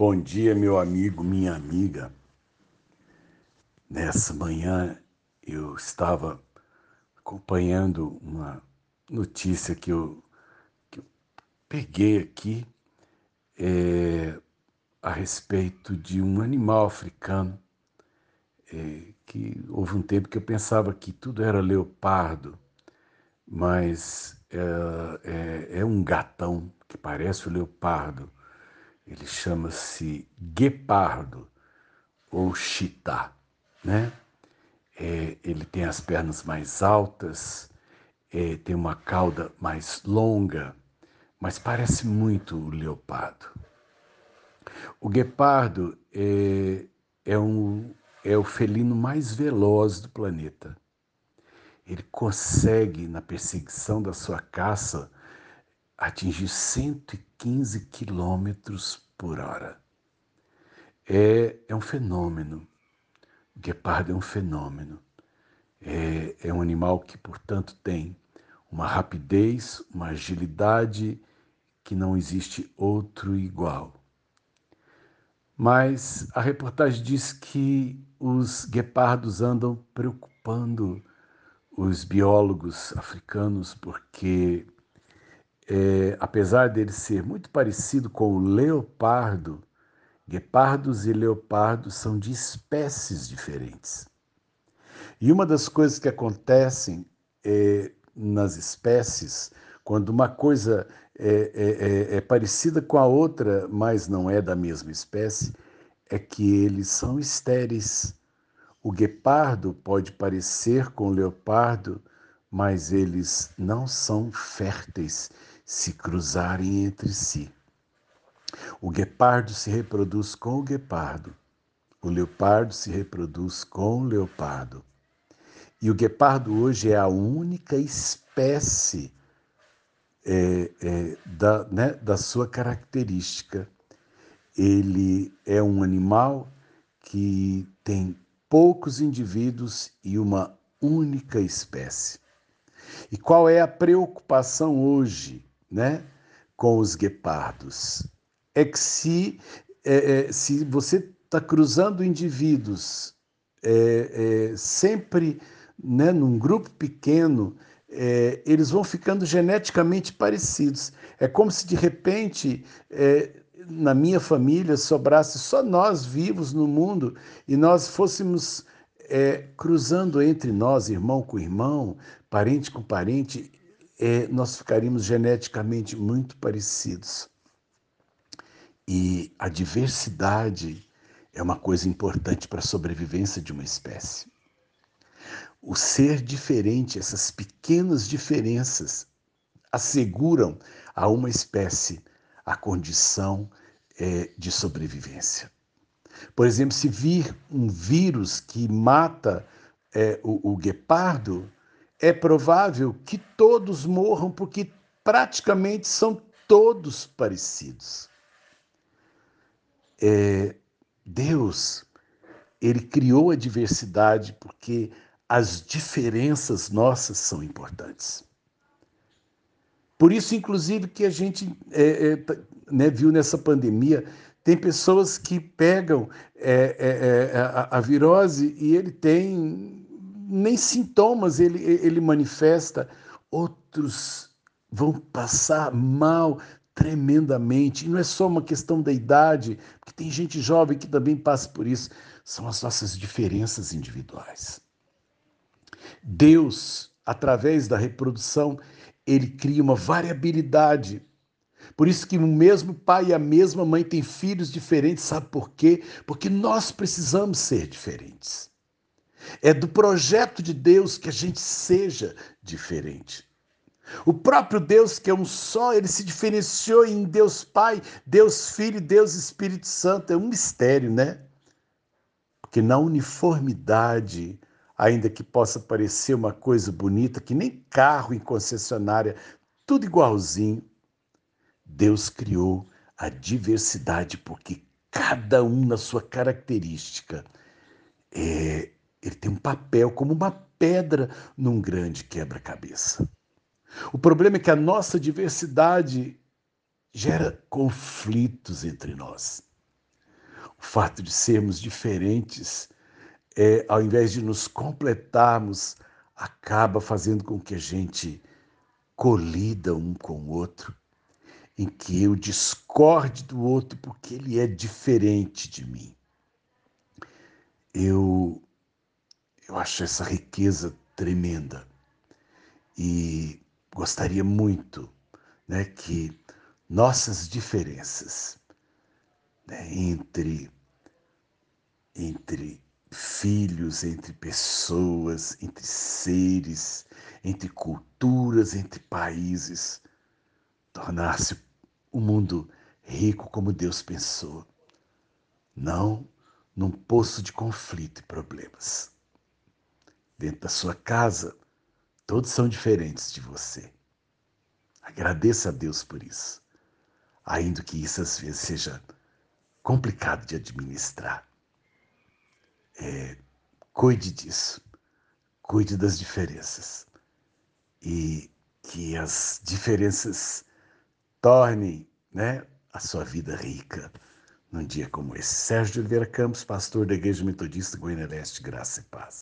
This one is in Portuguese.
Bom dia, meu amigo, minha amiga. Nessa manhã eu estava acompanhando uma notícia que eu, que eu peguei aqui é, a respeito de um animal africano é, que houve um tempo que eu pensava que tudo era leopardo, mas é, é, é um gatão que parece o leopardo ele chama-se guepardo ou chita, né? É, ele tem as pernas mais altas, é, tem uma cauda mais longa, mas parece muito o leopardo. O guepardo é, é, um, é o felino mais veloz do planeta. Ele consegue, na perseguição da sua caça, atingir 115 quilômetros por hora. É, é um fenômeno. O guepardo é um fenômeno. É, é um animal que, portanto, tem uma rapidez, uma agilidade que não existe outro igual. Mas a reportagem diz que os guepardos andam preocupando os biólogos africanos porque é, apesar dele ser muito parecido com o leopardo, guepardos e leopardos são de espécies diferentes. E uma das coisas que acontecem é, nas espécies, quando uma coisa é, é, é, é parecida com a outra, mas não é da mesma espécie, é que eles são estéreis. O guepardo pode parecer com o leopardo, mas eles não são férteis se cruzarem entre si. O guepardo se reproduz com o guepardo, o leopardo se reproduz com o leopardo. E o guepardo hoje é a única espécie é, é, da, né, da sua característica. Ele é um animal que tem poucos indivíduos e uma única espécie. E qual é a preocupação hoje? Né, com os guepardos é que se, é, é, se você está cruzando indivíduos é, é, sempre né, num grupo pequeno, é, eles vão ficando geneticamente parecidos. É como se de repente é, na minha família sobrasse só nós vivos no mundo e nós fôssemos cruzando entre nós, irmão com irmão, parente com parente, é, nós ficaríamos geneticamente muito parecidos. E a diversidade é uma coisa importante para a sobrevivência de uma espécie. O ser diferente, essas pequenas diferenças, asseguram a uma espécie a condição é, de sobrevivência. Por exemplo, se vir um vírus que mata é, o, o guepardo, é provável que todos morram porque praticamente são todos parecidos. É, Deus, ele criou a diversidade porque as diferenças nossas são importantes. Por isso, inclusive, que a gente é, é, né, viu nessa pandemia, tem pessoas que pegam é, é, é a, a virose e ele tem nem sintomas ele, ele manifesta, outros vão passar mal tremendamente. E não é só uma questão da idade, porque tem gente jovem que também passa por isso. São as nossas diferenças individuais. Deus, através da reprodução, ele cria uma variabilidade. Por isso que o mesmo pai e a mesma mãe têm filhos diferentes, sabe por quê? Porque nós precisamos ser diferentes. É do projeto de Deus que a gente seja diferente. O próprio Deus, que é um só, ele se diferenciou em Deus Pai, Deus Filho e Deus Espírito Santo. É um mistério, né? Porque na uniformidade, ainda que possa parecer uma coisa bonita, que nem carro em concessionária, tudo igualzinho, Deus criou a diversidade, porque cada um na sua característica é, ele tem um papel como uma pedra num grande quebra-cabeça. O problema é que a nossa diversidade gera conflitos entre nós. o fato de sermos diferentes, é, ao invés de nos completarmos, acaba fazendo com que a gente colida um com o outro, em que eu discorde do outro porque ele é diferente de mim. Eu, eu acho essa riqueza tremenda e gostaria muito né, que nossas diferenças né, entre, entre filhos, entre pessoas, entre seres, entre culturas, entre países, tornar-se o um mundo rico como Deus pensou. Não num poço de conflito e problemas. Dentro da sua casa, todos são diferentes de você. Agradeça a Deus por isso, ainda que isso às vezes seja complicado de administrar. É, cuide disso, cuide das diferenças e que as diferenças tornem né, a sua vida rica num dia como esse. Sérgio Oliveira Campos, pastor da Igreja Metodista Goiânia Leste, Graça e Paz.